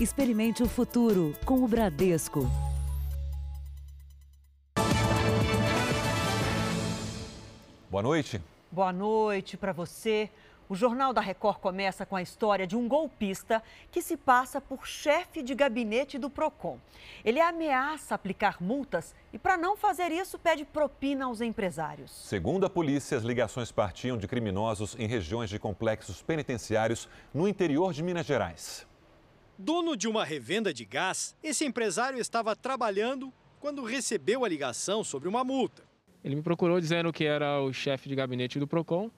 Experimente o futuro com o Bradesco. Boa noite. Boa noite para você. O Jornal da Record começa com a história de um golpista que se passa por chefe de gabinete do Procon. Ele ameaça aplicar multas e, para não fazer isso, pede propina aos empresários. Segundo a polícia, as ligações partiam de criminosos em regiões de complexos penitenciários no interior de Minas Gerais. Dono de uma revenda de gás, esse empresário estava trabalhando quando recebeu a ligação sobre uma multa. Ele me procurou dizendo que era o chefe de gabinete do Procon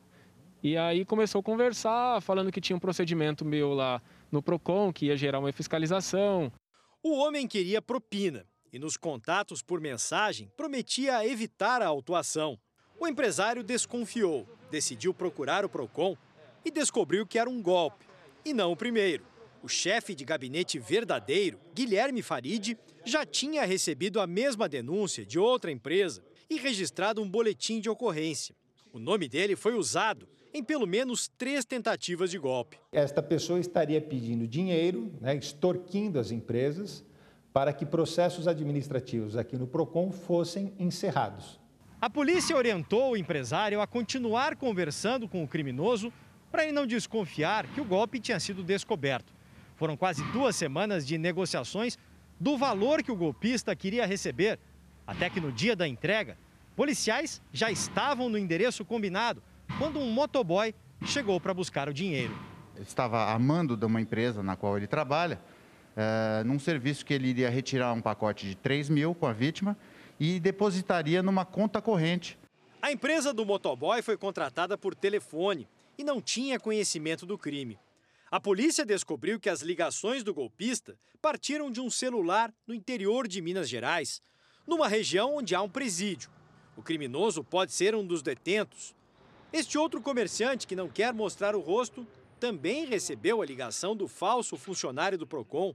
e aí começou a conversar, falando que tinha um procedimento meu lá no Procon, que ia gerar uma fiscalização. O homem queria propina e nos contatos por mensagem prometia evitar a autuação. O empresário desconfiou, decidiu procurar o Procon e descobriu que era um golpe. E não o primeiro. O chefe de gabinete verdadeiro, Guilherme Farid, já tinha recebido a mesma denúncia de outra empresa e registrado um boletim de ocorrência. O nome dele foi usado em pelo menos três tentativas de golpe. Esta pessoa estaria pedindo dinheiro, né, extorquindo as empresas, para que processos administrativos aqui no PROCON fossem encerrados. A polícia orientou o empresário a continuar conversando com o criminoso para ele não desconfiar que o golpe tinha sido descoberto. Foram quase duas semanas de negociações do valor que o golpista queria receber, até que no dia da entrega, policiais já estavam no endereço combinado quando um motoboy chegou para buscar o dinheiro. Ele estava amando de uma empresa na qual ele trabalha, é, num serviço que ele iria retirar um pacote de 3 mil com a vítima e depositaria numa conta corrente. A empresa do motoboy foi contratada por telefone e não tinha conhecimento do crime. A polícia descobriu que as ligações do golpista partiram de um celular no interior de Minas Gerais, numa região onde há um presídio. O criminoso pode ser um dos detentos este outro comerciante, que não quer mostrar o rosto, também recebeu a ligação do falso funcionário do PROCON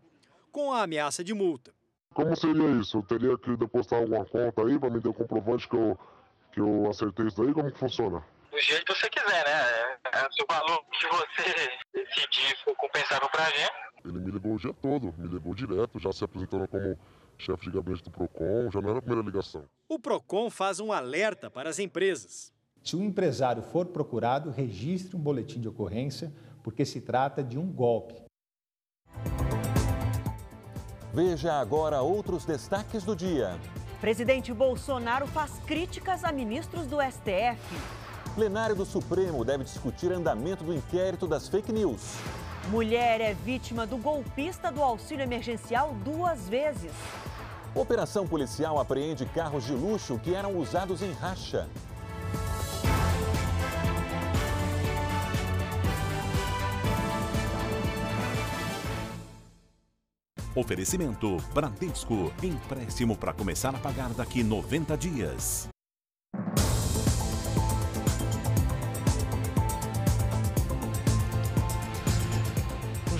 com a ameaça de multa. Como seria isso? Eu teria que depositar alguma conta aí para me dar o comprovante que eu, que eu acertei isso daí? Como que funciona? Do jeito que você quiser, né? É, se o valor que você decidir for compensável para a gente. Ele me ligou o dia todo, me ligou direto, já se apresentando como chefe de gabinete do PROCON, já não era a primeira ligação. O PROCON faz um alerta para as empresas. Se o empresário for procurado, registre um boletim de ocorrência, porque se trata de um golpe. Veja agora outros destaques do dia. Presidente Bolsonaro faz críticas a ministros do STF. Plenário do Supremo deve discutir andamento do inquérito das fake news. Mulher é vítima do golpista do auxílio emergencial duas vezes. Operação policial apreende carros de luxo que eram usados em racha. Oferecimento Bradesco. Empréstimo para começar a pagar daqui 90 dias.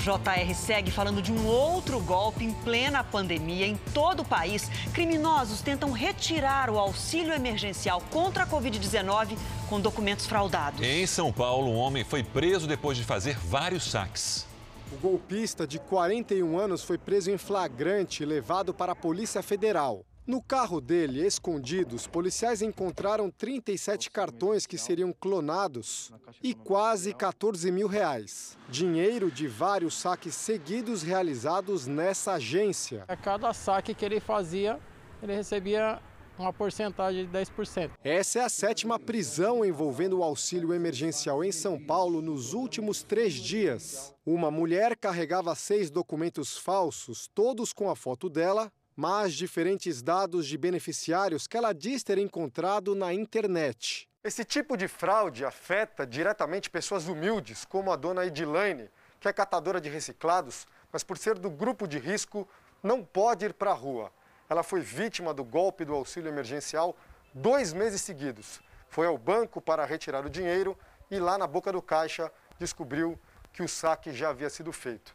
JR segue falando de um outro golpe em plena pandemia em todo o país. Criminosos tentam retirar o auxílio emergencial contra a Covid-19 com documentos fraudados. Em São Paulo, um homem foi preso depois de fazer vários saques. O golpista de 41 anos foi preso em flagrante e levado para a Polícia Federal. No carro dele, escondidos, policiais encontraram 37 cartões que seriam clonados e quase 14 mil reais. Dinheiro de vários saques seguidos realizados nessa agência. A cada saque que ele fazia, ele recebia uma porcentagem de 10%. Essa é a sétima prisão envolvendo o auxílio emergencial em São Paulo nos últimos três dias. Uma mulher carregava seis documentos falsos, todos com a foto dela, mas diferentes dados de beneficiários que ela diz ter encontrado na internet. Esse tipo de fraude afeta diretamente pessoas humildes, como a dona Edilane, que é catadora de reciclados, mas por ser do grupo de risco, não pode ir para a rua. Ela foi vítima do golpe do auxílio emergencial dois meses seguidos. Foi ao banco para retirar o dinheiro e lá na boca do caixa descobriu que o saque já havia sido feito.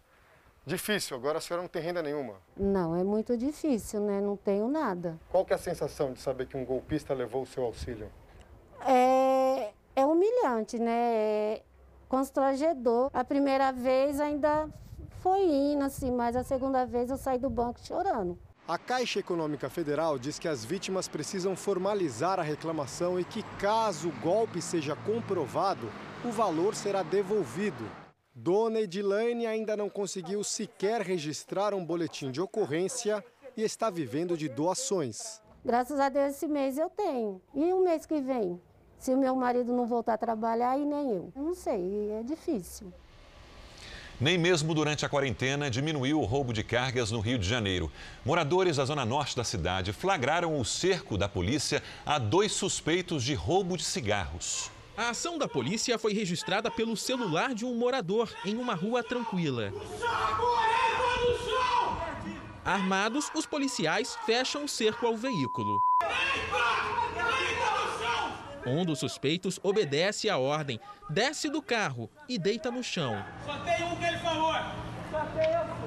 Difícil, agora a senhora não tem renda nenhuma. Não, é muito difícil, né? Não tenho nada. Qual que é a sensação de saber que um golpista levou o seu auxílio? É, é humilhante, né? É constrangedor. A primeira vez ainda foi indo assim, mas a segunda vez eu saí do banco chorando. A Caixa Econômica Federal diz que as vítimas precisam formalizar a reclamação e que, caso o golpe seja comprovado, o valor será devolvido. Dona Edilane ainda não conseguiu sequer registrar um boletim de ocorrência e está vivendo de doações. Graças a Deus esse mês eu tenho. E o mês que vem? Se o meu marido não voltar a trabalhar e nem eu. Eu não sei, é difícil. Nem mesmo durante a quarentena diminuiu o roubo de cargas no Rio de Janeiro. Moradores da zona norte da cidade flagraram o cerco da polícia a dois suspeitos de roubo de cigarros. A ação da polícia foi registrada pelo celular de um morador em uma rua tranquila. Armados, os policiais fecham o cerco ao veículo. Um dos suspeitos obedece à ordem, desce do carro e deita no chão. Só tem um que ele falou. Só tem eu,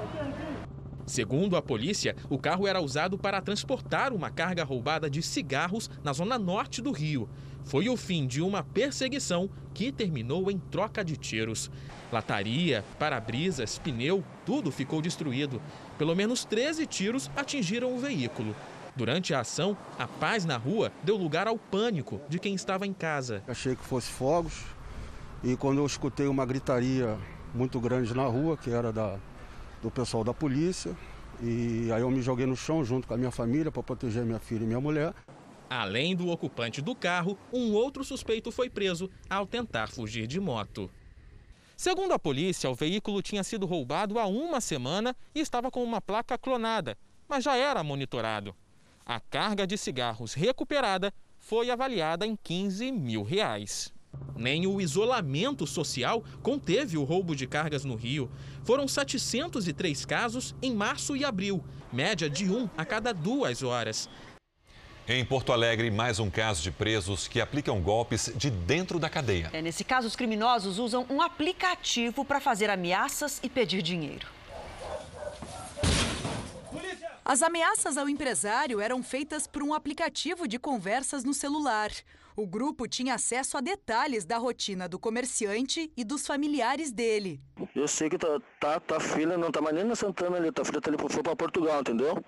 Segundo a polícia, o carro era usado para transportar uma carga roubada de cigarros na zona norte do Rio. Foi o fim de uma perseguição que terminou em troca de tiros. Lataria, para-brisas, pneu, tudo ficou destruído. Pelo menos 13 tiros atingiram o veículo. Durante a ação, a paz na rua deu lugar ao pânico de quem estava em casa. Achei que fosse fogos e quando eu escutei uma gritaria muito grande na rua, que era da, do pessoal da polícia, e aí eu me joguei no chão junto com a minha família para proteger minha filha e minha mulher. Além do ocupante do carro, um outro suspeito foi preso ao tentar fugir de moto. Segundo a polícia, o veículo tinha sido roubado há uma semana e estava com uma placa clonada, mas já era monitorado. A carga de cigarros recuperada foi avaliada em 15 mil reais. Nem o isolamento social conteve o roubo de cargas no Rio. Foram 703 casos em março e abril, média de um a cada duas horas. Em Porto Alegre, mais um caso de presos que aplicam golpes de dentro da cadeia. É, nesse caso, os criminosos usam um aplicativo para fazer ameaças e pedir dinheiro. As ameaças ao empresário eram feitas por um aplicativo de conversas no celular. O grupo tinha acesso a detalhes da rotina do comerciante e dos familiares dele. Eu sei que tá, tá, tá filha não tá mais nem na Santana ali, tá filha tá ali, foi pra Portugal, entendeu?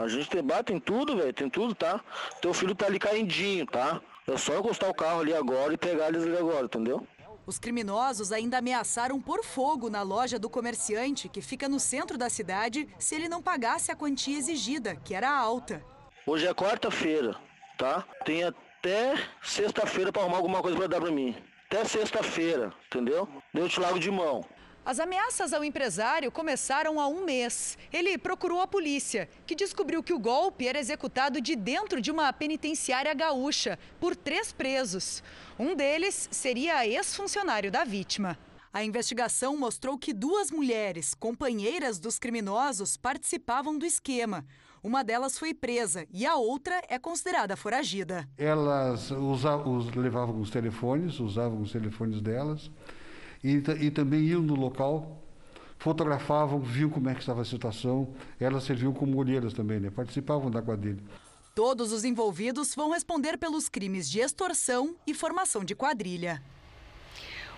A gente debate em tudo, velho, tem tudo, tá? Teu filho tá ali caindinho, tá? É só encostar o carro ali agora e pegar eles ali agora, entendeu? Os criminosos ainda ameaçaram pôr fogo na loja do comerciante, que fica no centro da cidade, se ele não pagasse a quantia exigida, que era alta. Hoje é quarta-feira, tá? Tem até sexta-feira para arrumar alguma coisa para dar para mim. Até sexta-feira, entendeu? Eu te largo de mão. As ameaças ao empresário começaram há um mês. Ele procurou a polícia, que descobriu que o golpe era executado de dentro de uma penitenciária gaúcha, por três presos. Um deles seria ex-funcionário da vítima. A investigação mostrou que duas mulheres, companheiras dos criminosos, participavam do esquema. Uma delas foi presa e a outra é considerada foragida. Elas usavam, levavam os telefones, usavam os telefones delas e, e também iam no local, fotografavam, viam como é que estava a situação. Elas serviam como olheiras também, né? participavam da quadrilha. Todos os envolvidos vão responder pelos crimes de extorsão e formação de quadrilha.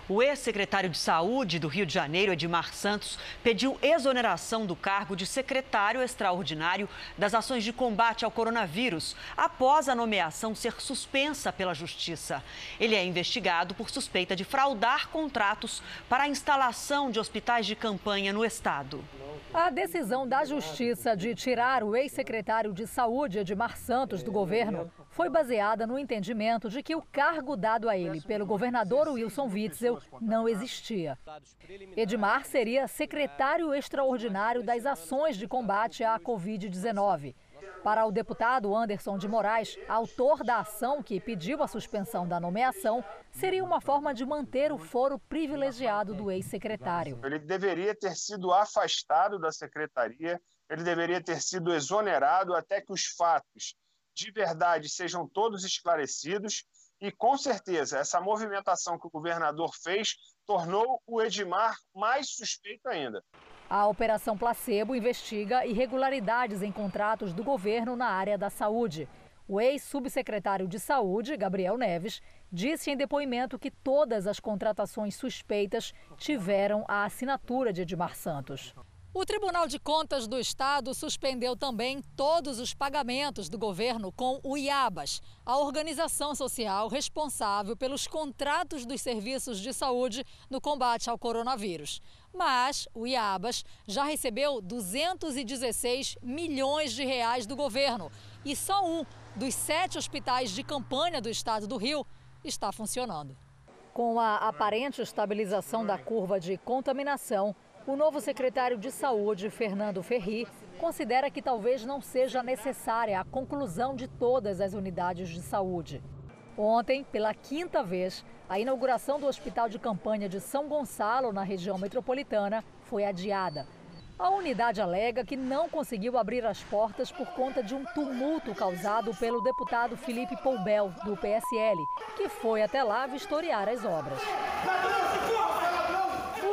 O ex-secretário de Saúde do Rio de Janeiro, Edmar Santos, pediu exoneração do cargo de secretário extraordinário das ações de combate ao coronavírus, após a nomeação ser suspensa pela Justiça. Ele é investigado por suspeita de fraudar contratos para a instalação de hospitais de campanha no estado. A decisão da Justiça de tirar o ex-secretário de Saúde, Edmar Santos, do governo foi baseada no entendimento de que o cargo dado a ele pelo governador Wilson Witzel não existia. Edmar seria secretário extraordinário das ações de combate à Covid-19. Para o deputado Anderson de Moraes, autor da ação que pediu a suspensão da nomeação, seria uma forma de manter o foro privilegiado do ex-secretário. Ele deveria ter sido afastado da secretaria, ele deveria ter sido exonerado até que os fatos de verdade sejam todos esclarecidos e, com certeza, essa movimentação que o governador fez tornou o Edmar mais suspeito ainda. A Operação Placebo investiga irregularidades em contratos do governo na área da saúde. O ex-subsecretário de Saúde, Gabriel Neves, disse em depoimento que todas as contratações suspeitas tiveram a assinatura de Edmar Santos. O Tribunal de Contas do Estado suspendeu também todos os pagamentos do governo com o IABAS, a organização social responsável pelos contratos dos serviços de saúde no combate ao coronavírus. Mas o IABAS já recebeu 216 milhões de reais do governo e só um dos sete hospitais de campanha do estado do Rio está funcionando. Com a aparente estabilização da curva de contaminação, o novo secretário de Saúde, Fernando Ferri, considera que talvez não seja necessária a conclusão de todas as unidades de saúde. Ontem, pela quinta vez, a inauguração do Hospital de Campanha de São Gonçalo, na região metropolitana, foi adiada. A unidade alega que não conseguiu abrir as portas por conta de um tumulto causado pelo deputado Felipe Poubel, do PSL, que foi até lá vistoriar as obras.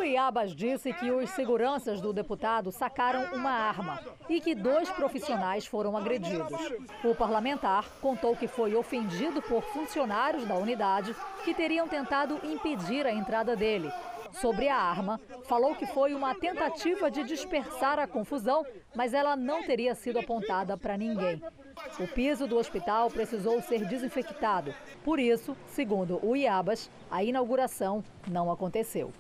Iabas disse que os seguranças do deputado sacaram uma arma e que dois profissionais foram agredidos. O parlamentar contou que foi ofendido por funcionários da unidade que teriam tentado impedir a entrada dele. Sobre a arma, falou que foi uma tentativa de dispersar a confusão, mas ela não teria sido apontada para ninguém. O piso do hospital precisou ser desinfectado. Por isso, segundo o Iabas, a inauguração não aconteceu.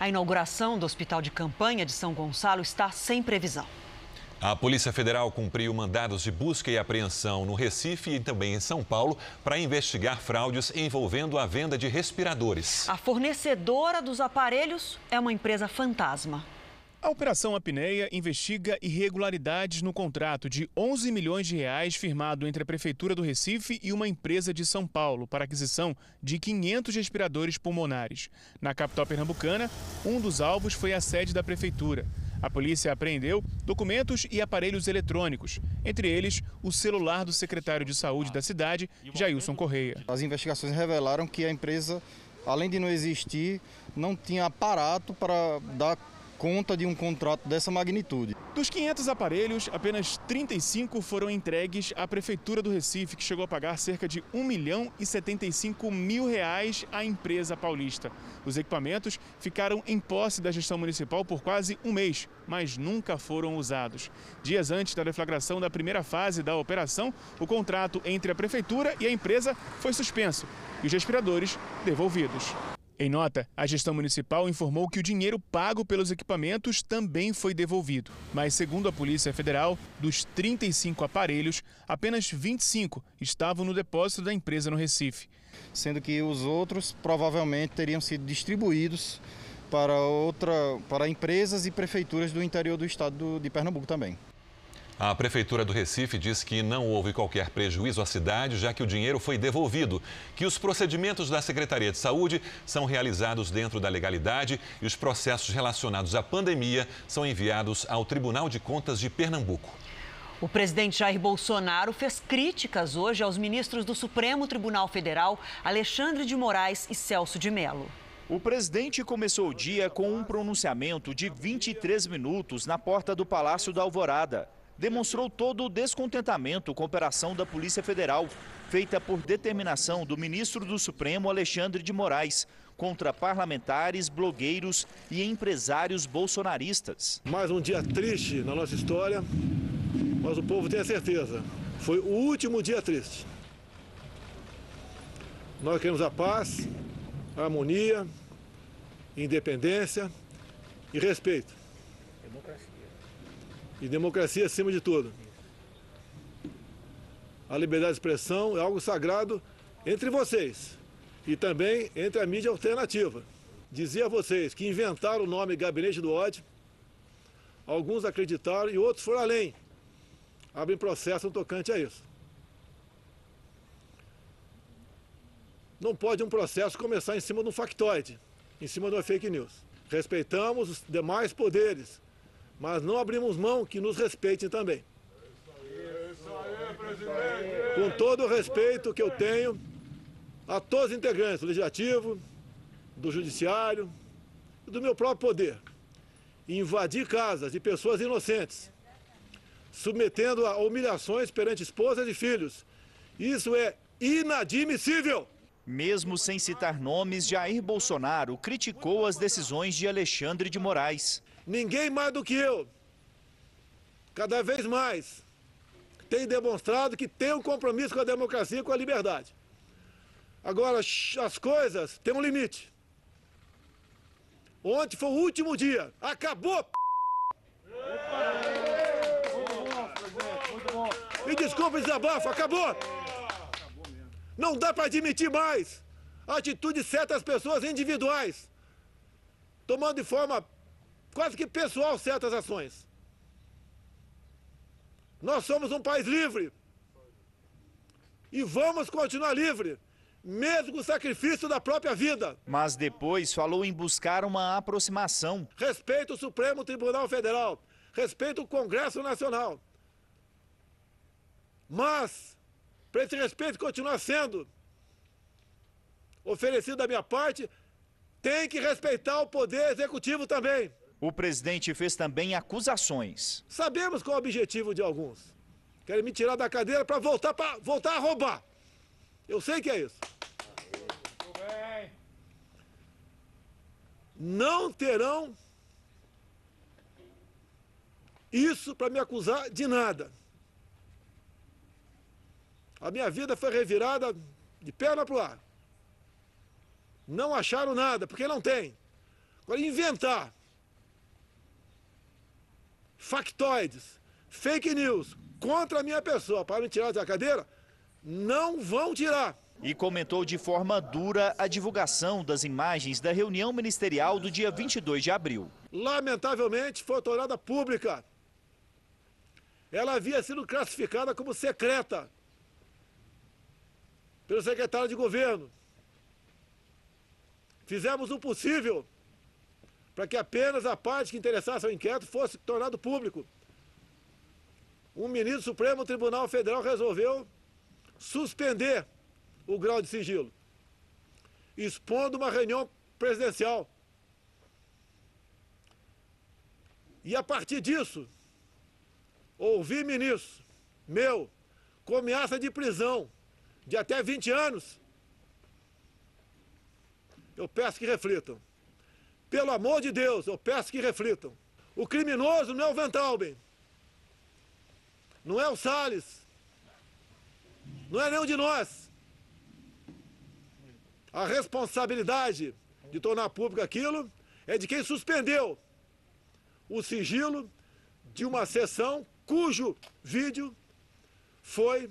A inauguração do Hospital de Campanha de São Gonçalo está sem previsão. A Polícia Federal cumpriu mandados de busca e apreensão no Recife e também em São Paulo para investigar fraudes envolvendo a venda de respiradores. A fornecedora dos aparelhos é uma empresa fantasma. A Operação Apneia investiga irregularidades no contrato de 11 milhões de reais firmado entre a Prefeitura do Recife e uma empresa de São Paulo para aquisição de 500 respiradores pulmonares. Na capital pernambucana, um dos alvos foi a sede da Prefeitura. A polícia apreendeu documentos e aparelhos eletrônicos, entre eles o celular do secretário de saúde da cidade, Jailson Correia. As investigações revelaram que a empresa, além de não existir, não tinha aparato para dar conta de um contrato dessa magnitude. Dos 500 aparelhos, apenas 35 foram entregues à Prefeitura do Recife, que chegou a pagar cerca de 1 milhão e 75 mil reais à empresa paulista. Os equipamentos ficaram em posse da gestão municipal por quase um mês, mas nunca foram usados. Dias antes da deflagração da primeira fase da operação, o contrato entre a Prefeitura e a empresa foi suspenso e os respiradores devolvidos. Em nota, a gestão municipal informou que o dinheiro pago pelos equipamentos também foi devolvido. Mas, segundo a Polícia Federal, dos 35 aparelhos, apenas 25 estavam no depósito da empresa no Recife. Sendo que os outros provavelmente teriam sido distribuídos para, outra, para empresas e prefeituras do interior do estado de Pernambuco também. A Prefeitura do Recife diz que não houve qualquer prejuízo à cidade, já que o dinheiro foi devolvido, que os procedimentos da Secretaria de Saúde são realizados dentro da legalidade e os processos relacionados à pandemia são enviados ao Tribunal de Contas de Pernambuco. O presidente Jair Bolsonaro fez críticas hoje aos ministros do Supremo Tribunal Federal, Alexandre de Moraes e Celso de Mello. O presidente começou o dia com um pronunciamento de 23 minutos na porta do Palácio da Alvorada demonstrou todo o descontentamento com a operação da Polícia Federal, feita por determinação do ministro do Supremo Alexandre de Moraes, contra parlamentares, blogueiros e empresários bolsonaristas. Mais um dia triste na nossa história, mas o povo tem a certeza. Foi o último dia triste. Nós queremos a paz, a harmonia, independência e respeito. E democracia acima de tudo. A liberdade de expressão é algo sagrado entre vocês e também entre a mídia alternativa. Dizia a vocês que inventaram o nome Gabinete do Ódio, alguns acreditaram e outros foram além. Abrem processo no tocante a isso. Não pode um processo começar em cima de um factoide, em cima de uma fake news. Respeitamos os demais poderes, mas não abrimos mão que nos respeitem também. Com todo o respeito que eu tenho a todos os integrantes do Legislativo, do Judiciário e do meu próprio poder, invadir casas de pessoas inocentes, submetendo a humilhações perante esposas e filhos, isso é inadmissível. Mesmo sem citar nomes, Jair Bolsonaro criticou as decisões de Alexandre de Moraes. Ninguém mais do que eu, cada vez mais, tem demonstrado que tem um compromisso com a democracia e com a liberdade. Agora, as coisas têm um limite. Ontem foi o último dia. Acabou! Me desculpe, desabafo, acabou! Não dá para admitir mais a atitude de certas pessoas individuais, tomando de forma quase que pessoal certas ações. Nós somos um país livre. E vamos continuar livre, mesmo com o sacrifício da própria vida. Mas depois falou em buscar uma aproximação. Respeito o Supremo Tribunal Federal, respeito o Congresso Nacional. Mas, para esse respeito continuar sendo oferecido da minha parte, tem que respeitar o poder executivo também. O presidente fez também acusações. Sabemos qual é o objetivo de alguns. Querem me tirar da cadeira para voltar, voltar a roubar. Eu sei que é isso. Não terão isso para me acusar de nada. A minha vida foi revirada de perna para o ar. Não acharam nada, porque não tem. Agora, inventar factoides, fake news contra a minha pessoa para me tirar da cadeira, não vão tirar. E comentou de forma dura a divulgação das imagens da reunião ministerial do dia 22 de abril. Lamentavelmente, foi tornada pública. Ela havia sido classificada como secreta pelo secretário de governo. Fizemos o possível para que apenas a parte que interessasse ao inquérito fosse tornado público. Um ministro do Supremo Tribunal Federal resolveu suspender o grau de sigilo, expondo uma reunião presidencial. E a partir disso, ouvi ministro meu com ameaça de prisão de até 20 anos. Eu peço que reflitam. Pelo amor de Deus, eu peço que reflitam. O criminoso não é o Van Tauben, não é o Salles, não é nenhum de nós. A responsabilidade de tornar público aquilo é de quem suspendeu o sigilo de uma sessão cujo vídeo foi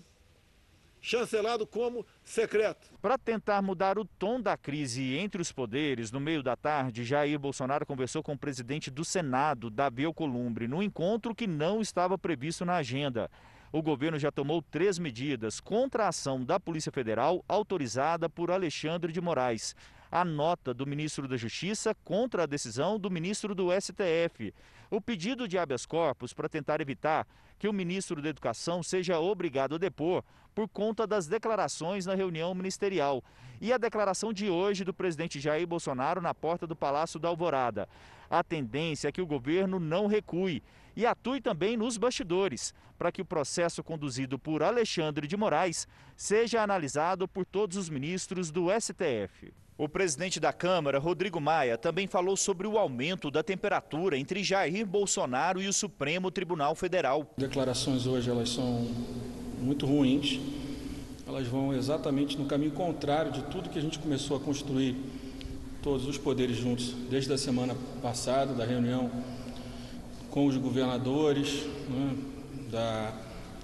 chancelado como secreto. Para tentar mudar o tom da crise entre os poderes, no meio da tarde, Jair Bolsonaro conversou com o presidente do Senado, Davi Alcolumbre, num encontro que não estava previsto na agenda. O governo já tomou três medidas contra a ação da Polícia Federal autorizada por Alexandre de Moraes. A nota do ministro da Justiça contra a decisão do ministro do STF. O pedido de habeas corpus para tentar evitar que o ministro da Educação seja obrigado a depor por conta das declarações na reunião ministerial. E a declaração de hoje do presidente Jair Bolsonaro na porta do Palácio da Alvorada. A tendência é que o governo não recue e atue também nos bastidores, para que o processo conduzido por Alexandre de Moraes seja analisado por todos os ministros do STF. O presidente da Câmara, Rodrigo Maia, também falou sobre o aumento da temperatura entre Jair Bolsonaro e o Supremo Tribunal Federal. Declarações hoje elas são muito ruins. Elas vão exatamente no caminho contrário de tudo que a gente começou a construir todos os poderes juntos desde a semana passada, da reunião com os governadores, né, da,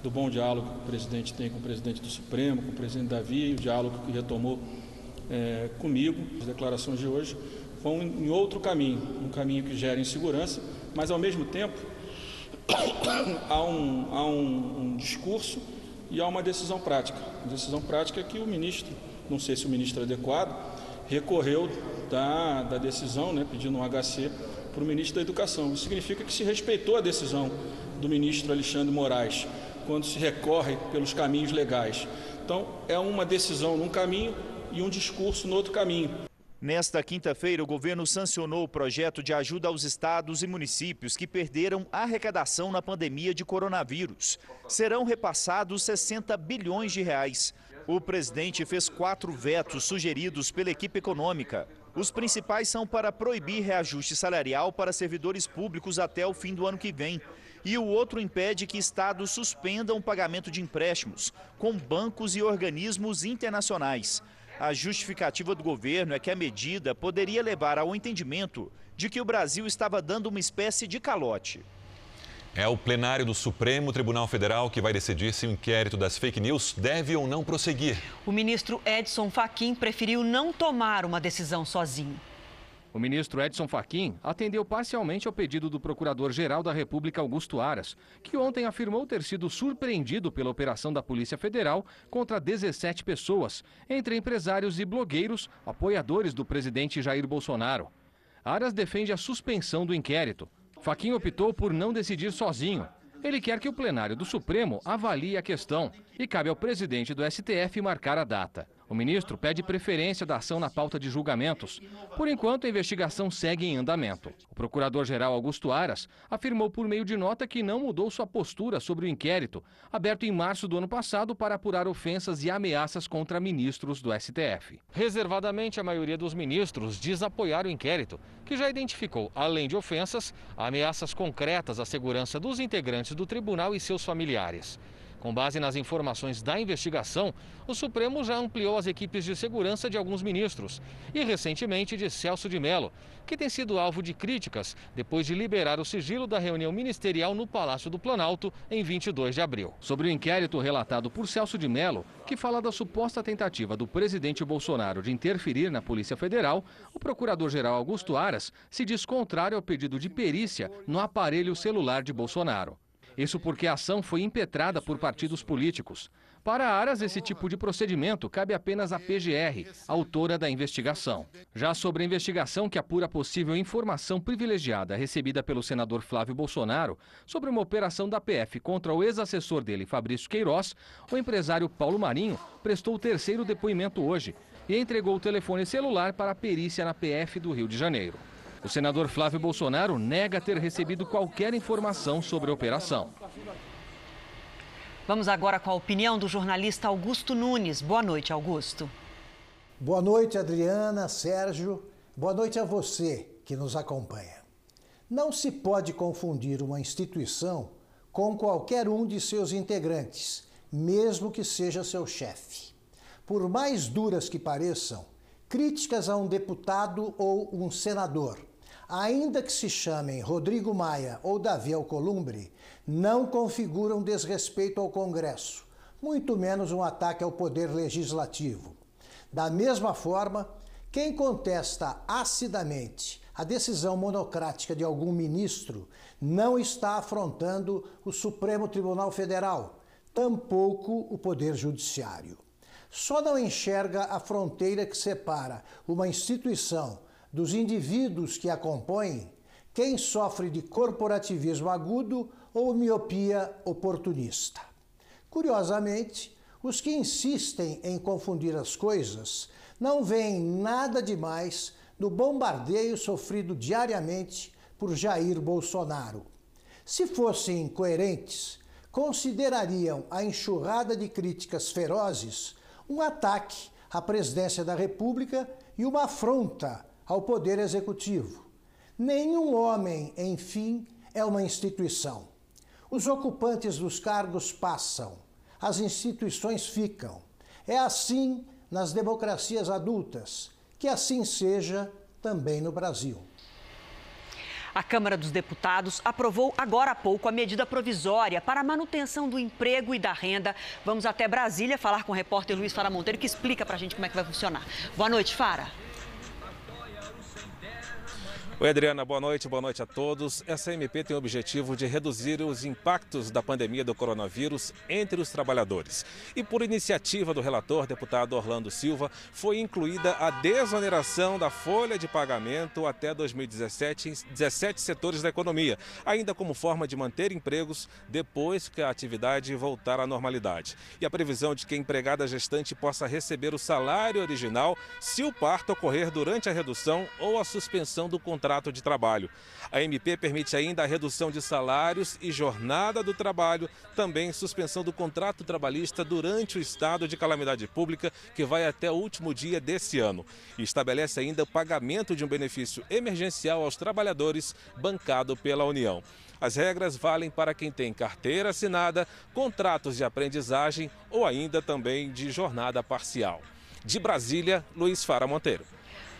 do bom diálogo que o presidente tem com o presidente do Supremo, com o presidente Davi, o diálogo que retomou é, comigo. As declarações de hoje vão em outro caminho, um caminho que gera insegurança, mas ao mesmo tempo há um, há um, um discurso e há uma decisão prática. A decisão prática é que o ministro, não sei se o ministro é adequado, recorreu da, da decisão, né, pedindo um HC para o ministro da Educação. Isso significa que se respeitou a decisão do ministro Alexandre Moraes, quando se recorre pelos caminhos legais. Então, é uma decisão num caminho e um discurso no outro caminho. Nesta quinta-feira, o governo sancionou o projeto de ajuda aos estados e municípios que perderam arrecadação na pandemia de coronavírus. Serão repassados 60 bilhões de reais. O presidente fez quatro vetos sugeridos pela equipe econômica. Os principais são para proibir reajuste salarial para servidores públicos até o fim do ano que vem. E o outro impede que estados suspendam o pagamento de empréstimos com bancos e organismos internacionais. A justificativa do governo é que a medida poderia levar ao entendimento de que o Brasil estava dando uma espécie de calote. É o plenário do Supremo Tribunal Federal que vai decidir se o inquérito das fake news deve ou não prosseguir. O ministro Edson Fachin preferiu não tomar uma decisão sozinho. O ministro Edson Fachin atendeu parcialmente ao pedido do Procurador-Geral da República Augusto Aras, que ontem afirmou ter sido surpreendido pela operação da Polícia Federal contra 17 pessoas, entre empresários e blogueiros apoiadores do presidente Jair Bolsonaro. Aras defende a suspensão do inquérito. Fachin optou por não decidir sozinho. Ele quer que o plenário do Supremo avalie a questão e cabe ao presidente do STF marcar a data. O ministro pede preferência da ação na pauta de julgamentos. Por enquanto, a investigação segue em andamento. O procurador-geral Augusto Aras afirmou por meio de nota que não mudou sua postura sobre o inquérito, aberto em março do ano passado para apurar ofensas e ameaças contra ministros do STF. Reservadamente, a maioria dos ministros diz apoiar o inquérito, que já identificou, além de ofensas, ameaças concretas à segurança dos integrantes do tribunal e seus familiares. Com base nas informações da investigação, o Supremo já ampliou as equipes de segurança de alguns ministros e, recentemente, de Celso de Mello, que tem sido alvo de críticas depois de liberar o sigilo da reunião ministerial no Palácio do Planalto em 22 de abril. Sobre o inquérito relatado por Celso de Mello, que fala da suposta tentativa do presidente Bolsonaro de interferir na Polícia Federal, o procurador-geral Augusto Aras se diz contrário ao pedido de perícia no aparelho celular de Bolsonaro. Isso porque a ação foi impetrada por partidos políticos. Para Aras, esse tipo de procedimento cabe apenas à PGR, autora da investigação. Já sobre a investigação que apura possível informação privilegiada recebida pelo senador Flávio Bolsonaro sobre uma operação da PF contra o ex-assessor dele, Fabrício Queiroz, o empresário Paulo Marinho prestou o terceiro depoimento hoje e entregou o telefone celular para a perícia na PF do Rio de Janeiro. O senador Flávio Bolsonaro nega ter recebido qualquer informação sobre a operação. Vamos agora com a opinião do jornalista Augusto Nunes. Boa noite, Augusto. Boa noite, Adriana, Sérgio. Boa noite a você que nos acompanha. Não se pode confundir uma instituição com qualquer um de seus integrantes, mesmo que seja seu chefe. Por mais duras que pareçam, críticas a um deputado ou um senador ainda que se chamem Rodrigo Maia ou Davi Alcolumbre, não configuram desrespeito ao Congresso, muito menos um ataque ao poder legislativo. Da mesma forma, quem contesta acidamente a decisão monocrática de algum ministro não está afrontando o Supremo Tribunal Federal, tampouco o Poder Judiciário. Só não enxerga a fronteira que separa uma instituição dos indivíduos que a compõem quem sofre de corporativismo agudo ou miopia oportunista. Curiosamente, os que insistem em confundir as coisas não veem nada demais no bombardeio sofrido diariamente por Jair Bolsonaro. Se fossem coerentes, considerariam a enxurrada de críticas ferozes um ataque à presidência da República e uma afronta ao Poder Executivo. Nenhum homem, enfim, é uma instituição. Os ocupantes dos cargos passam, as instituições ficam. É assim nas democracias adultas, que assim seja também no Brasil. A Câmara dos Deputados aprovou agora há pouco a medida provisória para a manutenção do emprego e da renda. Vamos até Brasília falar com o repórter Luiz Fara Monteiro, que explica para a gente como é que vai funcionar. Boa noite, Fara. Oi, Adriana, boa noite, boa noite a todos. Essa MP tem o objetivo de reduzir os impactos da pandemia do coronavírus entre os trabalhadores. E por iniciativa do relator, deputado Orlando Silva, foi incluída a desoneração da folha de pagamento até 2017 em 17 setores da economia, ainda como forma de manter empregos depois que a atividade voltar à normalidade. E a previsão de que a empregada gestante possa receber o salário original se o parto ocorrer durante a redução ou a suspensão do contrato contrato de trabalho. A MP permite ainda a redução de salários e jornada do trabalho, também suspensão do contrato trabalhista durante o estado de calamidade pública, que vai até o último dia desse ano. E estabelece ainda o pagamento de um benefício emergencial aos trabalhadores bancado pela União. As regras valem para quem tem carteira assinada, contratos de aprendizagem ou ainda também de jornada parcial. De Brasília, Luiz Fara Monteiro.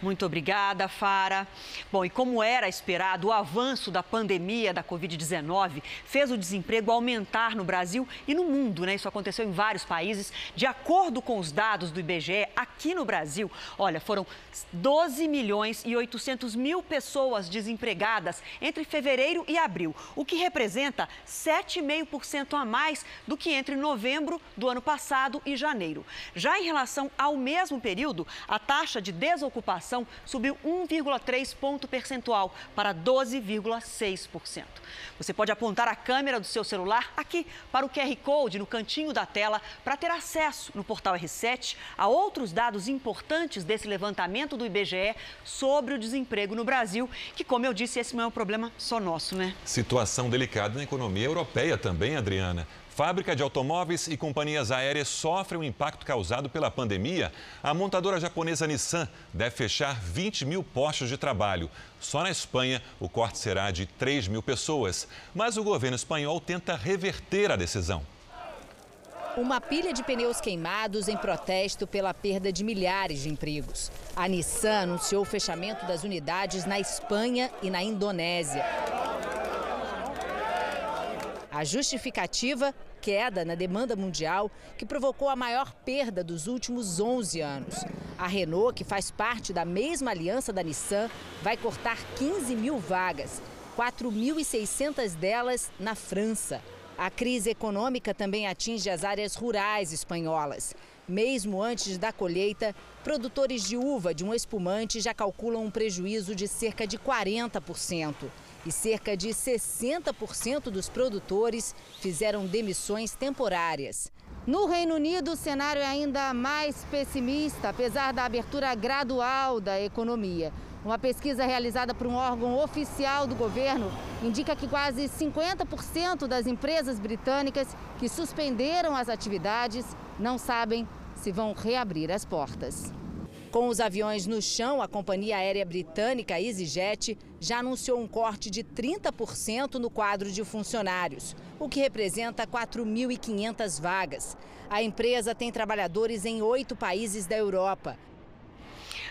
Muito obrigada, Fara. Bom, e como era esperado, o avanço da pandemia da Covid-19 fez o desemprego aumentar no Brasil e no mundo, né? Isso aconteceu em vários países. De acordo com os dados do IBGE, aqui no Brasil, olha, foram 12 milhões e 800 mil pessoas desempregadas entre fevereiro e abril, o que representa 7,5% a mais do que entre novembro do ano passado e janeiro. Já em relação ao mesmo período, a taxa de desocupação inflação subiu 1,3 ponto percentual para 12,6%. Você pode apontar a câmera do seu celular aqui para o QR Code no cantinho da tela para ter acesso no portal R7 a outros dados importantes desse levantamento do IBGE sobre o desemprego no Brasil, que, como eu disse, esse não é um problema só nosso, né? Situação delicada na economia europeia também, Adriana. Fábrica de automóveis e companhias aéreas sofrem o impacto causado pela pandemia. A montadora japonesa Nissan deve fechar 20 mil postos de trabalho. Só na Espanha, o corte será de 3 mil pessoas. Mas o governo espanhol tenta reverter a decisão. Uma pilha de pneus queimados em protesto pela perda de milhares de empregos. A Nissan anunciou o fechamento das unidades na Espanha e na Indonésia. A justificativa queda na demanda mundial que provocou a maior perda dos últimos 11 anos. A Renault, que faz parte da mesma aliança da Nissan, vai cortar 15 mil vagas, 4.600 delas na França. A crise econômica também atinge as áreas rurais espanholas. Mesmo antes da colheita, produtores de uva de um espumante já calculam um prejuízo de cerca de 40% e cerca de 60% dos produtores fizeram demissões temporárias. No Reino Unido, o cenário é ainda mais pessimista, apesar da abertura gradual da economia. Uma pesquisa realizada por um órgão oficial do governo indica que quase 50% das empresas britânicas que suspenderam as atividades não sabem se vão reabrir as portas. Com os aviões no chão, a companhia aérea britânica EasyJet já anunciou um corte de 30% no quadro de funcionários, o que representa 4.500 vagas. A empresa tem trabalhadores em oito países da Europa.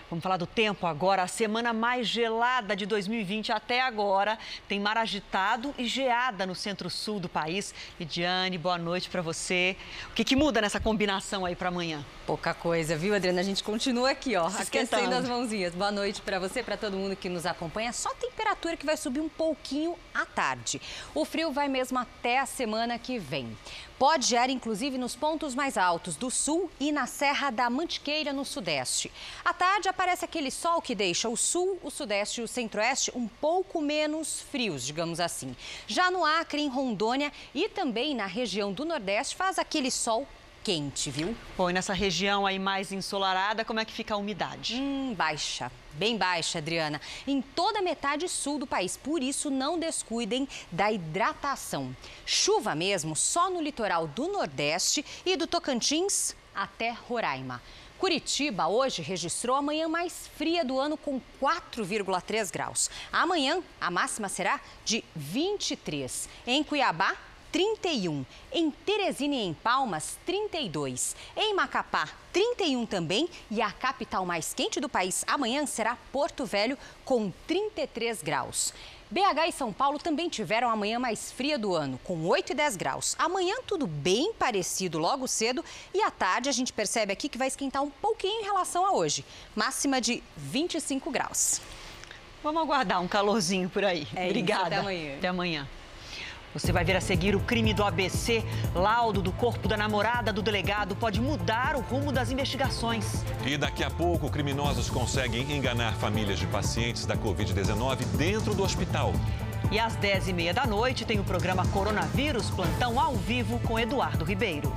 Vamos falar do tempo agora. A semana mais gelada de 2020 até agora tem mar agitado e geada no centro-sul do país. Lidiane, boa noite para você. O que, que, muda nessa combinação aí para amanhã? Pouca coisa, viu, Adriana? A gente continua aqui, ó, aquecendo as mãozinhas. Boa noite para você, para todo mundo que nos acompanha. Só temperatura que vai subir um pouquinho à tarde. O frio vai mesmo até a semana que vem. Pode gerar, inclusive, nos pontos mais altos do sul e na Serra da Mantiqueira, no sudeste. À tarde aparece aquele sol que deixa o sul, o sudeste e o centro-oeste um pouco menos frios, digamos assim. Já no Acre, em Rondônia e também na região do Nordeste, faz aquele sol quente, viu? Bom, e nessa região aí mais ensolarada, como é que fica a umidade? Hum, baixa. Bem baixa, Adriana, em toda a metade sul do país. Por isso, não descuidem da hidratação. Chuva mesmo só no litoral do Nordeste e do Tocantins até Roraima. Curitiba hoje registrou a manhã mais fria do ano com 4,3 graus. Amanhã a máxima será de 23. Em Cuiabá, 31. Em Teresina e em Palmas, 32. Em Macapá, 31 também. E a capital mais quente do país amanhã será Porto Velho, com 33 graus. BH e São Paulo também tiveram a manhã mais fria do ano, com 8 e 10 graus. Amanhã tudo bem parecido logo cedo e à tarde a gente percebe aqui que vai esquentar um pouquinho em relação a hoje. Máxima de 25 graus. Vamos aguardar um calorzinho por aí. É Obrigada. Isso, até amanhã. Até amanhã. Você vai ver a seguir o crime do ABC. Laudo do corpo da namorada do delegado pode mudar o rumo das investigações. E daqui a pouco, criminosos conseguem enganar famílias de pacientes da Covid-19 dentro do hospital. E às 10h30 da noite tem o programa Coronavírus Plantão ao vivo com Eduardo Ribeiro.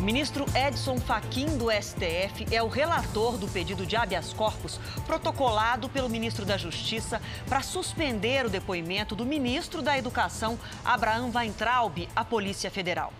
O ministro Edson Fachin do STF é o relator do pedido de habeas corpus protocolado pelo ministro da Justiça para suspender o depoimento do ministro da Educação, Abraham Weintraub, à Polícia Federal.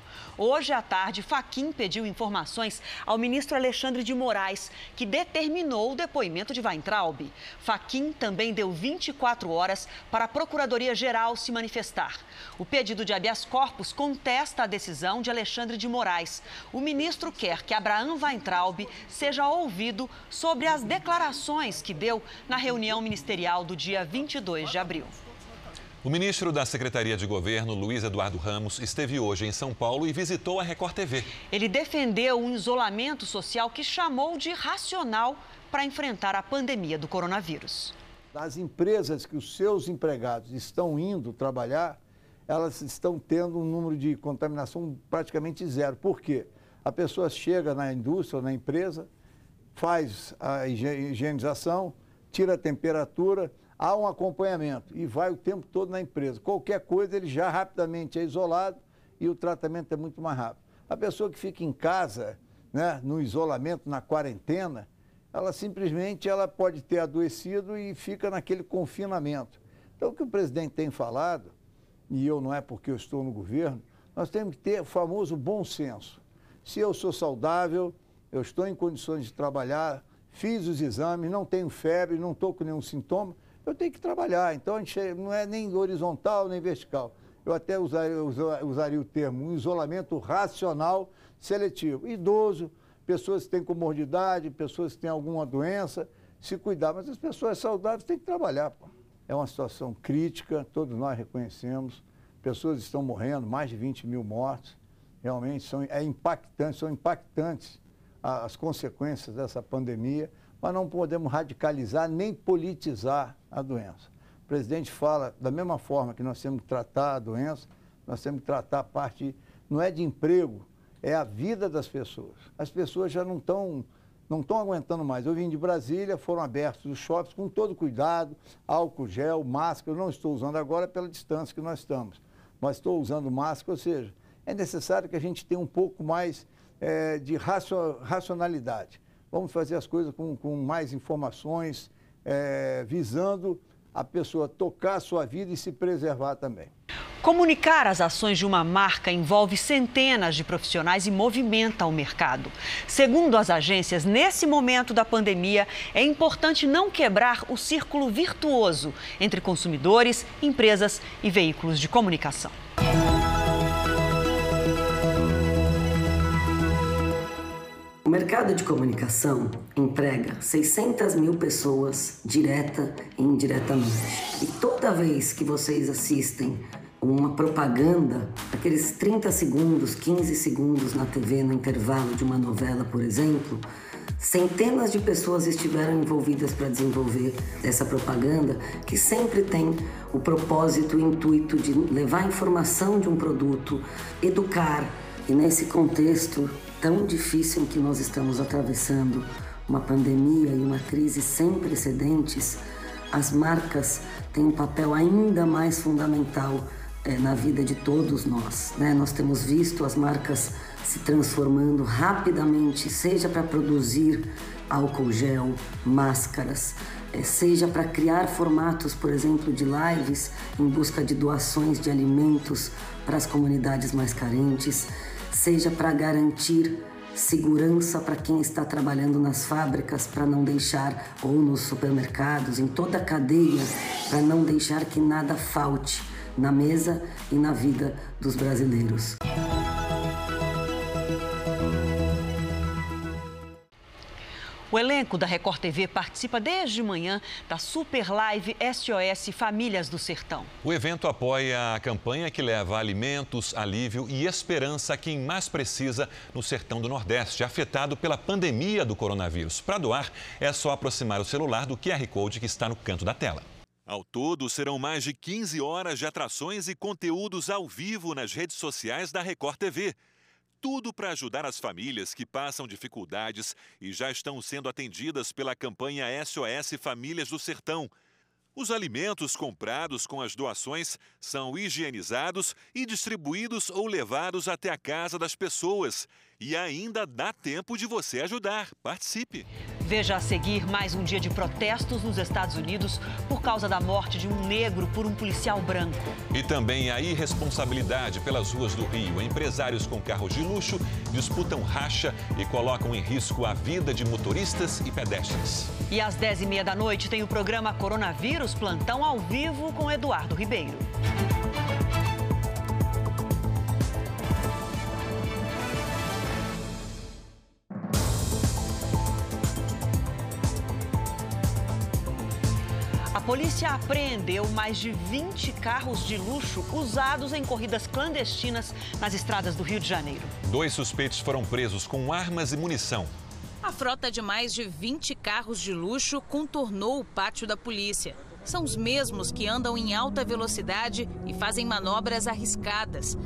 Hoje à tarde, Faquim pediu informações ao ministro Alexandre de Moraes, que determinou o depoimento de Weintraub. Faquim também deu 24 horas para a Procuradoria-Geral se manifestar. O pedido de habeas corpus contesta a decisão de Alexandre de Moraes. O ministro quer que Abraham Weintraub seja ouvido sobre as declarações que deu na reunião ministerial do dia 22 de abril. O ministro da Secretaria de Governo, Luiz Eduardo Ramos, esteve hoje em São Paulo e visitou a Record TV. Ele defendeu um isolamento social que chamou de racional para enfrentar a pandemia do coronavírus. As empresas que os seus empregados estão indo trabalhar, elas estão tendo um número de contaminação praticamente zero. Por quê? A pessoa chega na indústria, na empresa, faz a higienização, tira a temperatura, há um acompanhamento e vai o tempo todo na empresa. Qualquer coisa, ele já rapidamente é isolado e o tratamento é muito mais rápido. A pessoa que fica em casa, né, no isolamento, na quarentena, ela simplesmente ela pode ter adoecido e fica naquele confinamento. Então, o que o presidente tem falado, e eu não é porque eu estou no governo, nós temos que ter o famoso bom senso. Se eu sou saudável, eu estou em condições de trabalhar, fiz os exames, não tenho febre, não estou com nenhum sintoma, eu tenho que trabalhar. Então, gente não é nem horizontal nem vertical. Eu até usaria, usaria o termo um isolamento racional seletivo. Idoso, pessoas que têm comorbidade, pessoas que têm alguma doença, se cuidar. Mas as pessoas saudáveis têm que trabalhar. Pô. É uma situação crítica, todos nós reconhecemos. Pessoas estão morrendo, mais de 20 mil mortos. Realmente são, é impactante, são impactantes as consequências dessa pandemia mas não podemos radicalizar nem politizar a doença. O presidente fala da mesma forma que nós temos que tratar a doença, nós temos que tratar a parte, não é de emprego, é a vida das pessoas. As pessoas já não estão não estão aguentando mais. Eu vim de Brasília, foram abertos os shoppings com todo cuidado, álcool gel, máscara. Eu não estou usando agora pela distância que nós estamos, mas estou usando máscara, ou seja, é necessário que a gente tenha um pouco mais é, de racionalidade. Vamos fazer as coisas com, com mais informações, é, visando a pessoa tocar a sua vida e se preservar também. Comunicar as ações de uma marca envolve centenas de profissionais e movimenta o mercado. Segundo as agências, nesse momento da pandemia, é importante não quebrar o círculo virtuoso entre consumidores, empresas e veículos de comunicação. O mercado de comunicação emprega 600 mil pessoas direta e indiretamente. E toda vez que vocês assistem uma propaganda, aqueles 30 segundos, 15 segundos na TV no intervalo de uma novela, por exemplo, centenas de pessoas estiveram envolvidas para desenvolver essa propaganda que sempre tem o propósito o intuito de levar informação de um produto, educar. E nesse contexto tão difícil que nós estamos atravessando, uma pandemia e uma crise sem precedentes, as marcas têm um papel ainda mais fundamental é, na vida de todos nós. Né? Nós temos visto as marcas se transformando rapidamente, seja para produzir álcool gel, máscaras, é, seja para criar formatos, por exemplo, de lives em busca de doações de alimentos para as comunidades mais carentes seja para garantir segurança para quem está trabalhando nas fábricas, para não deixar, ou nos supermercados, em toda a cadeia, para não deixar que nada falte na mesa e na vida dos brasileiros. O elenco da Record TV participa desde manhã da Super Live SOS Famílias do Sertão. O evento apoia a campanha que leva alimentos, alívio e esperança a quem mais precisa no sertão do Nordeste, afetado pela pandemia do coronavírus. Para doar, é só aproximar o celular do QR Code que está no canto da tela. Ao todo, serão mais de 15 horas de atrações e conteúdos ao vivo nas redes sociais da Record TV tudo para ajudar as famílias que passam dificuldades e já estão sendo atendidas pela campanha SOS Famílias do Sertão. Os alimentos comprados com as doações são higienizados e distribuídos ou levados até a casa das pessoas. E ainda dá tempo de você ajudar. Participe! Veja a seguir mais um dia de protestos nos Estados Unidos por causa da morte de um negro por um policial branco. E também a irresponsabilidade pelas ruas do Rio. Empresários com carros de luxo disputam racha e colocam em risco a vida de motoristas e pedestres. E às 10h30 da noite tem o programa Coronavírus Plantão ao vivo com Eduardo Ribeiro. Polícia apreendeu mais de 20 carros de luxo usados em corridas clandestinas nas estradas do Rio de Janeiro. Dois suspeitos foram presos com armas e munição. A frota de mais de 20 carros de luxo contornou o pátio da polícia. São os mesmos que andam em alta velocidade e fazem manobras arriscadas.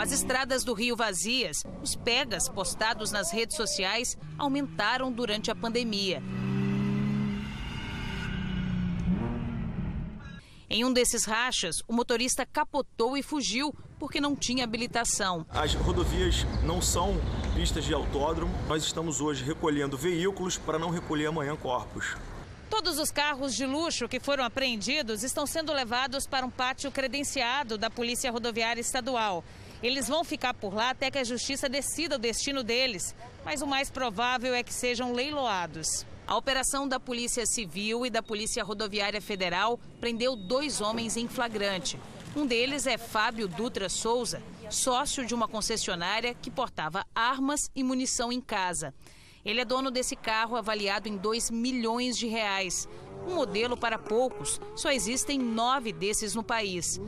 As estradas do Rio vazias, os pegas postados nas redes sociais aumentaram durante a pandemia. Em um desses rachas, o motorista capotou e fugiu porque não tinha habilitação. As rodovias não são pistas de autódromo. Nós estamos hoje recolhendo veículos para não recolher amanhã corpos. Todos os carros de luxo que foram apreendidos estão sendo levados para um pátio credenciado da Polícia Rodoviária Estadual. Eles vão ficar por lá até que a justiça decida o destino deles, mas o mais provável é que sejam leiloados. A operação da Polícia Civil e da Polícia Rodoviária Federal prendeu dois homens em flagrante. Um deles é Fábio Dutra Souza, sócio de uma concessionária que portava armas e munição em casa. Ele é dono desse carro avaliado em 2 milhões de reais. Um modelo para poucos, só existem nove desses no país.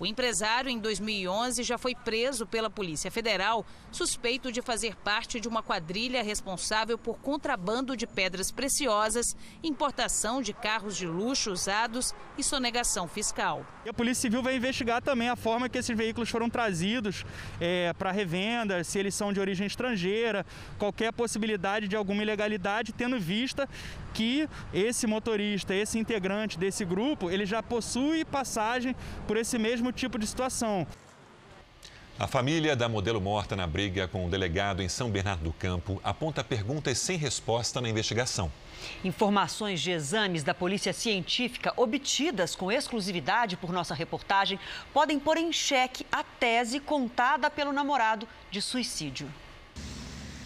O empresário, em 2011, já foi preso pela Polícia Federal, suspeito de fazer parte de uma quadrilha responsável por contrabando de pedras preciosas, importação de carros de luxo usados e sonegação fiscal. E a Polícia Civil vai investigar também a forma que esses veículos foram trazidos é, para revenda, se eles são de origem estrangeira, qualquer possibilidade de alguma ilegalidade, tendo vista que esse motorista, esse integrante desse grupo, ele já possui passagem por esse mesmo tipo de situação. A família da modelo morta na briga com o delegado em São Bernardo do Campo aponta perguntas sem resposta na investigação. Informações de exames da Polícia Científica obtidas com exclusividade por nossa reportagem podem pôr em xeque a tese contada pelo namorado de suicídio.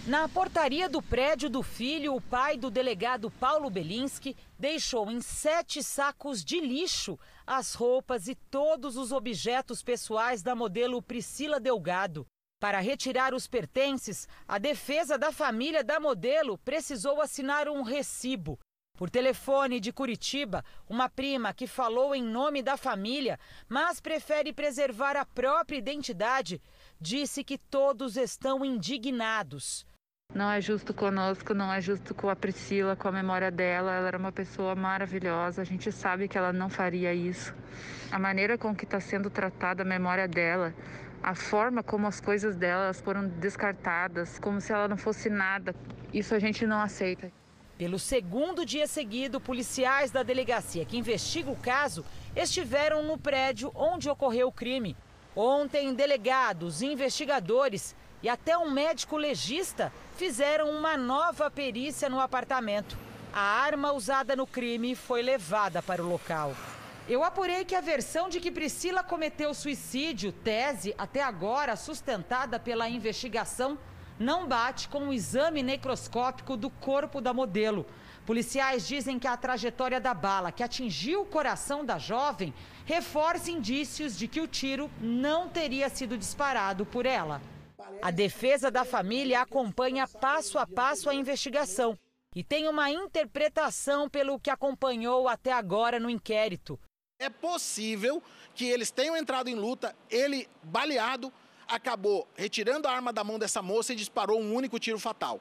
Na portaria do prédio do filho, o pai do delegado Paulo Belinski deixou em sete sacos de lixo as roupas e todos os objetos pessoais da modelo Priscila Delgado. Para retirar os pertences, a defesa da família da modelo precisou assinar um recibo. Por telefone de Curitiba, uma prima que falou em nome da família, mas prefere preservar a própria identidade, disse que todos estão indignados. Não é justo conosco, não é justo com a Priscila, com a memória dela. Ela era uma pessoa maravilhosa, a gente sabe que ela não faria isso. A maneira com que está sendo tratada a memória dela, a forma como as coisas dela foram descartadas, como se ela não fosse nada, isso a gente não aceita. Pelo segundo dia seguido, policiais da delegacia que investiga o caso estiveram no prédio onde ocorreu o crime. Ontem, delegados, investigadores e até um médico legista fizeram uma nova perícia no apartamento. A arma usada no crime foi levada para o local. Eu apurei que a versão de que Priscila cometeu suicídio, tese até agora sustentada pela investigação, não bate com o exame necroscópico do corpo da modelo. Policiais dizem que a trajetória da bala que atingiu o coração da jovem reforça indícios de que o tiro não teria sido disparado por ela. A defesa da família acompanha passo a passo a investigação e tem uma interpretação pelo que acompanhou até agora no inquérito. É possível que eles tenham entrado em luta, ele baleado acabou retirando a arma da mão dessa moça e disparou um único tiro fatal.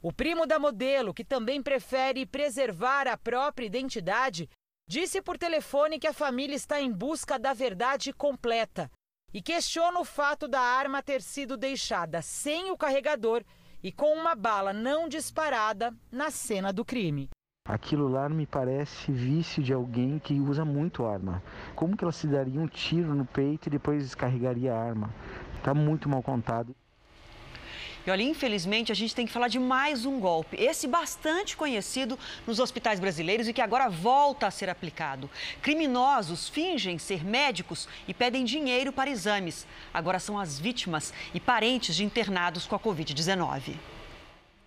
O primo da modelo, que também prefere preservar a própria identidade, disse por telefone que a família está em busca da verdade completa. E questiona o fato da arma ter sido deixada sem o carregador e com uma bala não disparada na cena do crime. Aquilo lá me parece vício de alguém que usa muito arma. Como que ela se daria um tiro no peito e depois descarregaria a arma? Está muito mal contado. E olha, infelizmente a gente tem que falar de mais um golpe, esse bastante conhecido nos hospitais brasileiros e que agora volta a ser aplicado. Criminosos fingem ser médicos e pedem dinheiro para exames. Agora são as vítimas e parentes de internados com a Covid-19.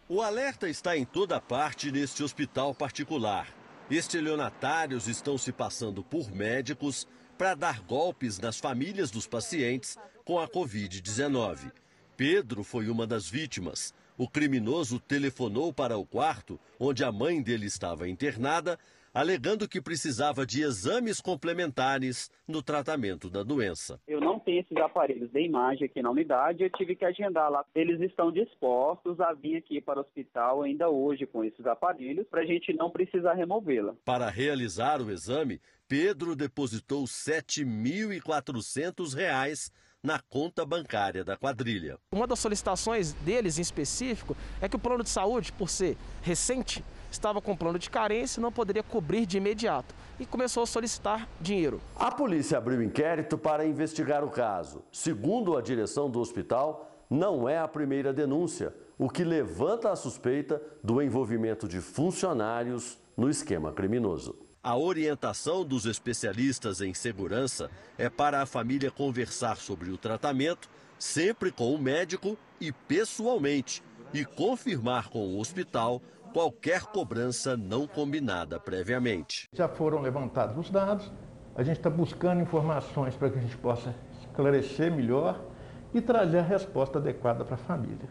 O alerta está em toda parte neste hospital particular. Estelionatários estão se passando por médicos para dar golpes nas famílias dos pacientes com a Covid-19. Pedro foi uma das vítimas. O criminoso telefonou para o quarto onde a mãe dele estava internada, alegando que precisava de exames complementares no tratamento da doença. Eu não tenho esses aparelhos de imagem aqui na unidade, eu tive que agendar lá. Eles estão dispostos a vir aqui para o hospital ainda hoje com esses aparelhos, para a gente não precisar removê-la. Para realizar o exame, Pedro depositou R$ 7.400 na conta bancária da quadrilha. Uma das solicitações deles em específico é que o plano de saúde, por ser recente, estava com plano de carência e não poderia cobrir de imediato e começou a solicitar dinheiro. A polícia abriu inquérito para investigar o caso. Segundo a direção do hospital, não é a primeira denúncia, o que levanta a suspeita do envolvimento de funcionários no esquema criminoso. A orientação dos especialistas em segurança é para a família conversar sobre o tratamento, sempre com o médico e pessoalmente, e confirmar com o hospital qualquer cobrança não combinada previamente. Já foram levantados os dados, a gente está buscando informações para que a gente possa esclarecer melhor e trazer a resposta adequada para a família.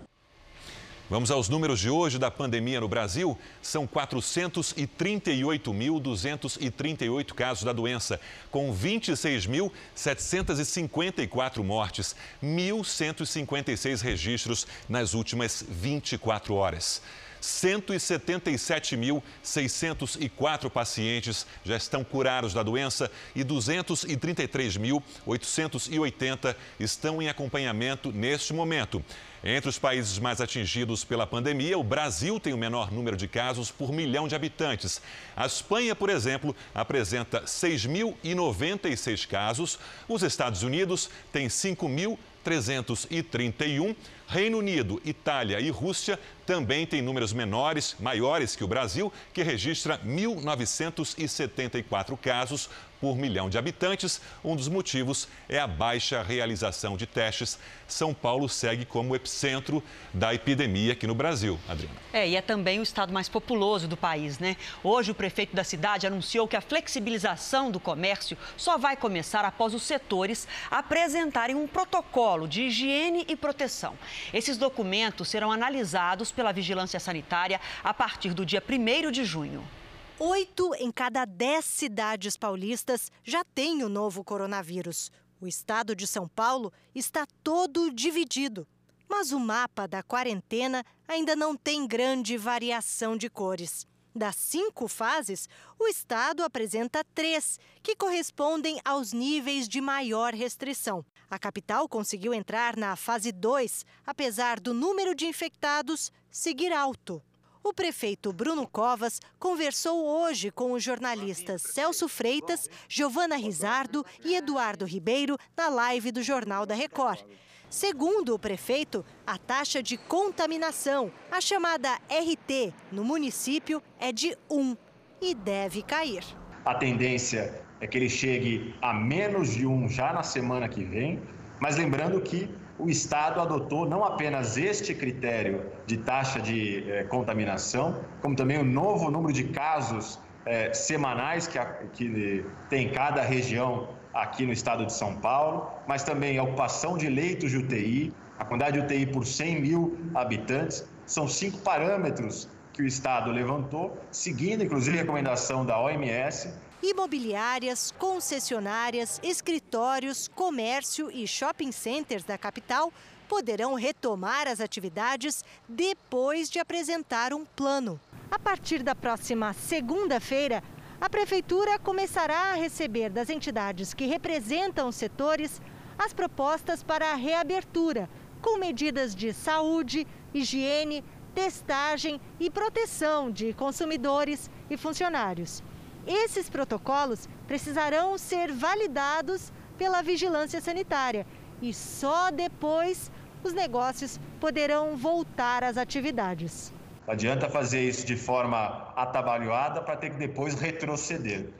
Vamos aos números de hoje da pandemia no Brasil. São 438.238 casos da doença, com 26.754 mortes, 1.156 registros nas últimas 24 horas. 177.604 pacientes já estão curados da doença e 233.880 estão em acompanhamento neste momento. Entre os países mais atingidos pela pandemia, o Brasil tem o menor número de casos por milhão de habitantes. A Espanha, por exemplo, apresenta 6.096 casos. Os Estados Unidos têm 5.331. Reino Unido, Itália e Rússia também têm números menores, maiores que o Brasil, que registra 1.974 casos por milhão de habitantes. Um dos motivos é a baixa realização de testes. São Paulo segue como epicentro da epidemia aqui no Brasil. Adriana. É, e é também o estado mais populoso do país, né? Hoje, o prefeito da cidade anunciou que a flexibilização do comércio só vai começar após os setores apresentarem um protocolo de higiene e proteção. Esses documentos serão analisados pela Vigilância Sanitária a partir do dia 1 de junho. Oito em cada dez cidades paulistas já têm o novo coronavírus. O estado de São Paulo está todo dividido. Mas o mapa da quarentena ainda não tem grande variação de cores. Das cinco fases, o estado apresenta três, que correspondem aos níveis de maior restrição. A capital conseguiu entrar na fase 2, apesar do número de infectados seguir alto. O prefeito Bruno Covas conversou hoje com os jornalistas Celso Freitas, Giovana Rizardo e Eduardo Ribeiro na live do Jornal da Record. Segundo o prefeito, a taxa de contaminação, a chamada RT, no município é de 1 e deve cair. A tendência é que ele chegue a menos de 1 já na semana que vem, mas lembrando que o Estado adotou não apenas este critério de taxa de eh, contaminação, como também o novo número de casos eh, semanais que, a, que tem cada região aqui no estado de São Paulo, mas também a ocupação de leitos de UTI, a quantidade de UTI por 100 mil habitantes. São cinco parâmetros que o Estado levantou, seguindo inclusive a recomendação da OMS, Imobiliárias, concessionárias, escritórios, comércio e shopping centers da capital poderão retomar as atividades depois de apresentar um plano. A partir da próxima segunda-feira, a Prefeitura começará a receber das entidades que representam os setores as propostas para a reabertura, com medidas de saúde, higiene, testagem e proteção de consumidores e funcionários. Esses protocolos precisarão ser validados pela vigilância sanitária e só depois os negócios poderão voltar às atividades. Não adianta fazer isso de forma atabalhoada para ter que depois retroceder.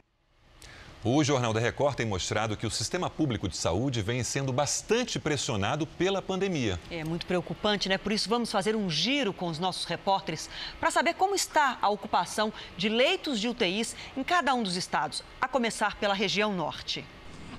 O Jornal da Record tem mostrado que o sistema público de saúde vem sendo bastante pressionado pela pandemia. É muito preocupante, né? Por isso, vamos fazer um giro com os nossos repórteres para saber como está a ocupação de leitos de UTIs em cada um dos estados, a começar pela região norte.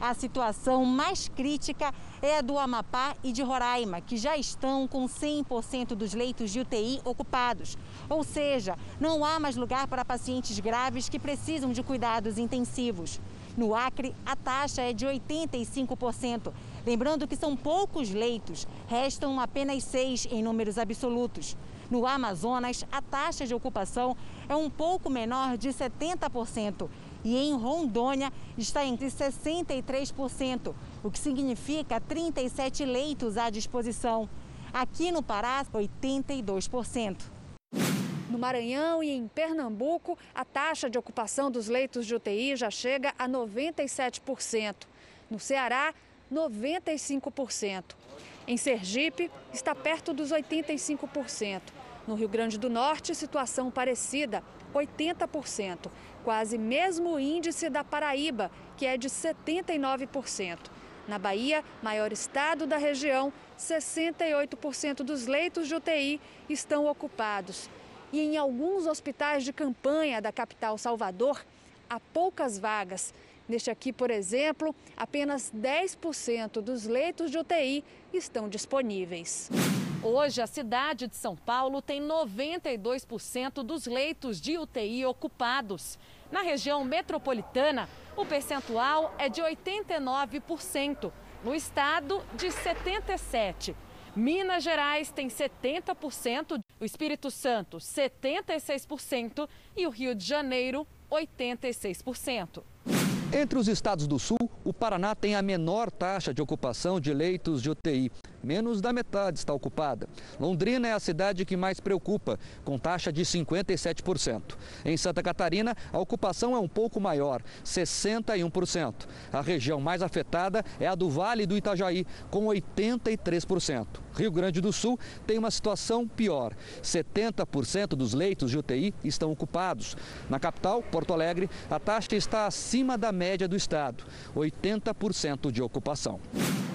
A situação mais crítica é a do Amapá e de Roraima, que já estão com 100% dos leitos de UTI ocupados. Ou seja, não há mais lugar para pacientes graves que precisam de cuidados intensivos. No Acre, a taxa é de 85%. Lembrando que são poucos leitos, restam apenas seis em números absolutos. No Amazonas, a taxa de ocupação é um pouco menor de 70% e em Rondônia está entre 63%, o que significa 37 leitos à disposição. Aqui no Pará, 82%. No Maranhão e em Pernambuco, a taxa de ocupação dos leitos de UTI já chega a 97%. No Ceará, 95%. Em Sergipe, está perto dos 85%. No Rio Grande do Norte, situação parecida, 80% quase mesmo índice da Paraíba, que é de 79%. Na Bahia, maior estado da região, 68% dos leitos de UTI estão ocupados. E em alguns hospitais de campanha da capital Salvador, há poucas vagas. Neste aqui, por exemplo, apenas 10% dos leitos de UTI estão disponíveis. Hoje, a cidade de São Paulo tem 92% dos leitos de UTI ocupados. Na região metropolitana, o percentual é de 89%, no estado, de 77%. Minas Gerais tem 70%, o Espírito Santo, 76% e o Rio de Janeiro, 86%. Entre os estados do Sul, o Paraná tem a menor taxa de ocupação de leitos de UTI. Menos da metade está ocupada. Londrina é a cidade que mais preocupa, com taxa de 57%. Em Santa Catarina, a ocupação é um pouco maior, 61%. A região mais afetada é a do Vale do Itajaí, com 83%. Rio Grande do Sul tem uma situação pior. 70% dos leitos de UTI estão ocupados. Na capital, Porto Alegre, a taxa está acima da média do estado, 80% de ocupação.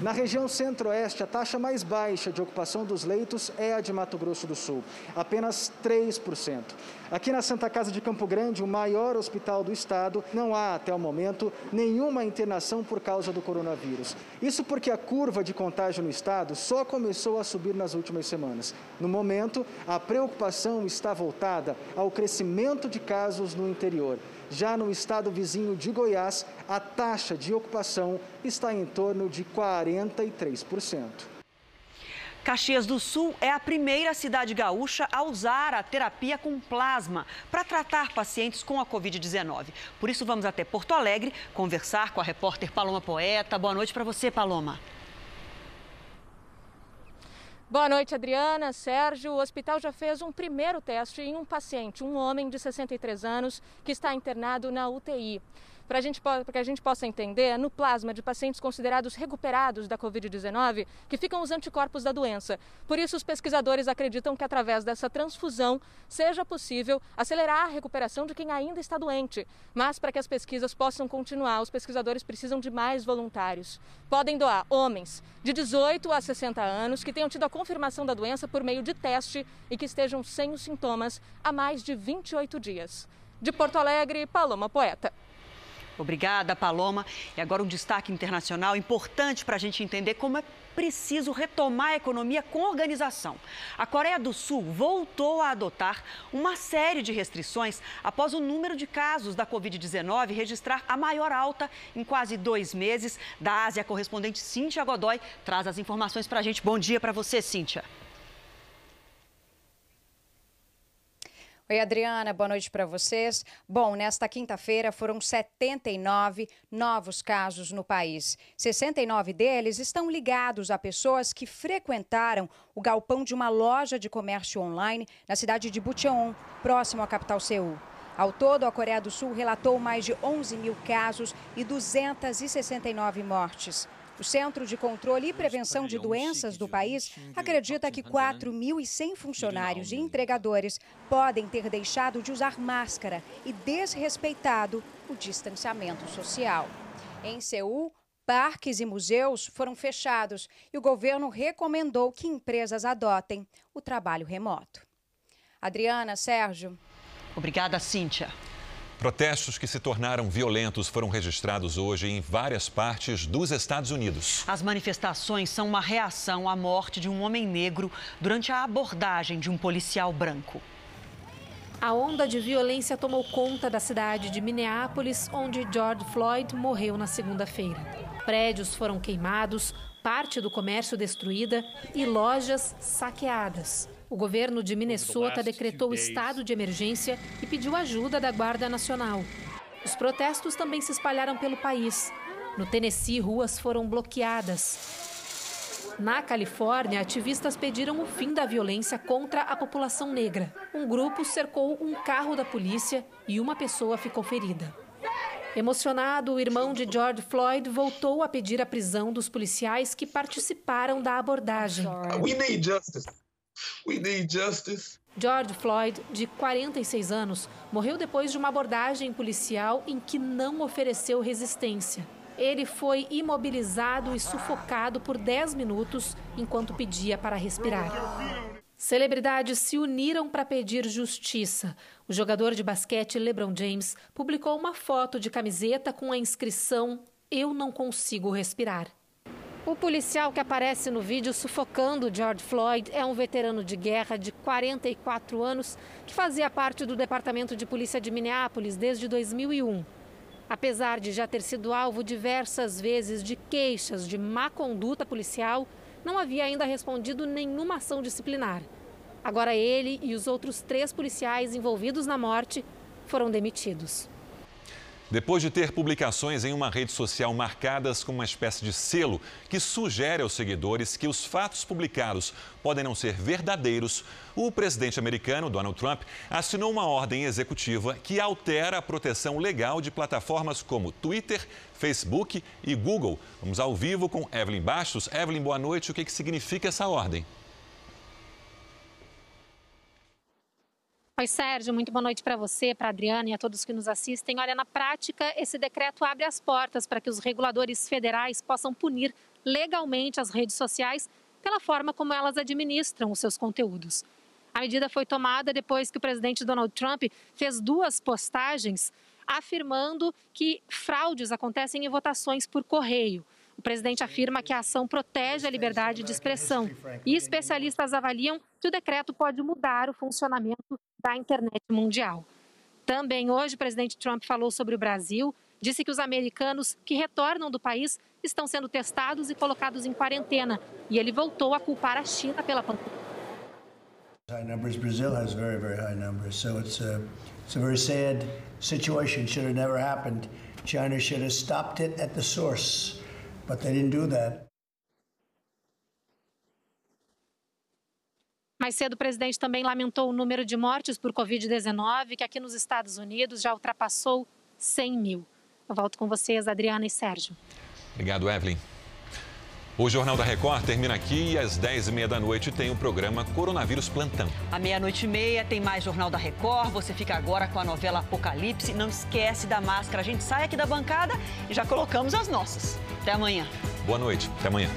Na região centro-oeste, a taxa mais baixa de ocupação dos leitos é a de Mato Grosso do Sul, apenas 3%. Aqui na Santa Casa de Campo Grande, o maior hospital do estado, não há até o momento nenhuma internação por causa do coronavírus. Isso porque a curva de contágio no estado só começou a subir nas últimas semanas. No momento, a preocupação está voltada ao crescimento de casos no interior. Já no estado vizinho de Goiás, a taxa de ocupação está em torno de 43%. Caxias do Sul é a primeira cidade gaúcha a usar a terapia com plasma para tratar pacientes com a Covid-19. Por isso, vamos até Porto Alegre conversar com a repórter Paloma Poeta. Boa noite para você, Paloma. Boa noite, Adriana. Sérgio, o hospital já fez um primeiro teste em um paciente, um homem de 63 anos, que está internado na UTI para que a gente possa entender, é no plasma de pacientes considerados recuperados da Covid-19 que ficam os anticorpos da doença. Por isso, os pesquisadores acreditam que através dessa transfusão seja possível acelerar a recuperação de quem ainda está doente. Mas para que as pesquisas possam continuar, os pesquisadores precisam de mais voluntários. Podem doar homens de 18 a 60 anos que tenham tido a confirmação da doença por meio de teste e que estejam sem os sintomas há mais de 28 dias. De Porto Alegre, Paloma Poeta. Obrigada, Paloma. E agora um destaque internacional importante para a gente entender como é preciso retomar a economia com organização. A Coreia do Sul voltou a adotar uma série de restrições após o número de casos da Covid-19 registrar a maior alta em quase dois meses. Da Ásia, a correspondente Cíntia Godoy traz as informações para a gente. Bom dia para você, Cíntia. Oi, Adriana, boa noite para vocês. Bom, nesta quinta-feira foram 79 novos casos no país. 69 deles estão ligados a pessoas que frequentaram o galpão de uma loja de comércio online na cidade de Bucheon, próximo à capital Seul. Ao todo, a Coreia do Sul relatou mais de 11 mil casos e 269 mortes. O Centro de Controle e Prevenção de Doenças do país acredita que 4.100 funcionários e entregadores podem ter deixado de usar máscara e desrespeitado o distanciamento social. Em Seul, parques e museus foram fechados e o governo recomendou que empresas adotem o trabalho remoto. Adriana, Sérgio. Obrigada, Cíntia. Protestos que se tornaram violentos foram registrados hoje em várias partes dos Estados Unidos. As manifestações são uma reação à morte de um homem negro durante a abordagem de um policial branco. A onda de violência tomou conta da cidade de Minneapolis, onde George Floyd morreu na segunda-feira. Prédios foram queimados, parte do comércio destruída e lojas saqueadas. O governo de Minnesota decretou estado de emergência e pediu ajuda da Guarda Nacional. Os protestos também se espalharam pelo país. No Tennessee, ruas foram bloqueadas. Na Califórnia, ativistas pediram o fim da violência contra a população negra. Um grupo cercou um carro da polícia e uma pessoa ficou ferida. Emocionado, o irmão de George Floyd voltou a pedir a prisão dos policiais que participaram da abordagem. We need justice. We need justice. George Floyd, de 46 anos, morreu depois de uma abordagem policial em que não ofereceu resistência. Ele foi imobilizado e sufocado por 10 minutos enquanto pedia para respirar. Celebridades se uniram para pedir justiça. O jogador de basquete LeBron James publicou uma foto de camiseta com a inscrição Eu não consigo respirar. O policial que aparece no vídeo sufocando George Floyd é um veterano de guerra de 44 anos que fazia parte do Departamento de Polícia de Minneapolis desde 2001. Apesar de já ter sido alvo diversas vezes de queixas de má conduta policial, não havia ainda respondido nenhuma ação disciplinar. Agora ele e os outros três policiais envolvidos na morte foram demitidos. Depois de ter publicações em uma rede social marcadas com uma espécie de selo que sugere aos seguidores que os fatos publicados podem não ser verdadeiros, o presidente americano Donald Trump assinou uma ordem executiva que altera a proteção legal de plataformas como Twitter, Facebook e Google. Vamos ao vivo com Evelyn Bastos. Evelyn, boa noite. O que, que significa essa ordem? Oi, Sérgio, muito boa noite para você, para a Adriana e a todos que nos assistem. Olha, na prática, esse decreto abre as portas para que os reguladores federais possam punir legalmente as redes sociais pela forma como elas administram os seus conteúdos. A medida foi tomada depois que o presidente Donald Trump fez duas postagens afirmando que fraudes acontecem em votações por correio. O presidente afirma que a ação protege a liberdade de expressão e especialistas avaliam que o decreto pode mudar o funcionamento da internet mundial. Também hoje, o presidente Trump falou sobre o Brasil, disse que os americanos que retornam do país estão sendo testados e colocados em quarentena, e ele voltou a culpar a China pela pandemia. High numbers. Brazil has very, very high numbers. So it's a, it's a very sad situation. Should have never happened. China should have stopped it at the source. But they didn't do that. Mais cedo, o presidente também lamentou o número de mortes por Covid-19, que aqui nos Estados Unidos já ultrapassou 100 mil. Eu volto com vocês, Adriana e Sérgio. Obrigado, Evelyn. O Jornal da Record termina aqui e às 10h30 da noite tem o programa Coronavírus Plantão. À meia-noite e meia tem mais Jornal da Record. Você fica agora com a novela Apocalipse. Não esquece da máscara. A gente sai aqui da bancada e já colocamos as nossas. Até amanhã. Boa noite. Até amanhã.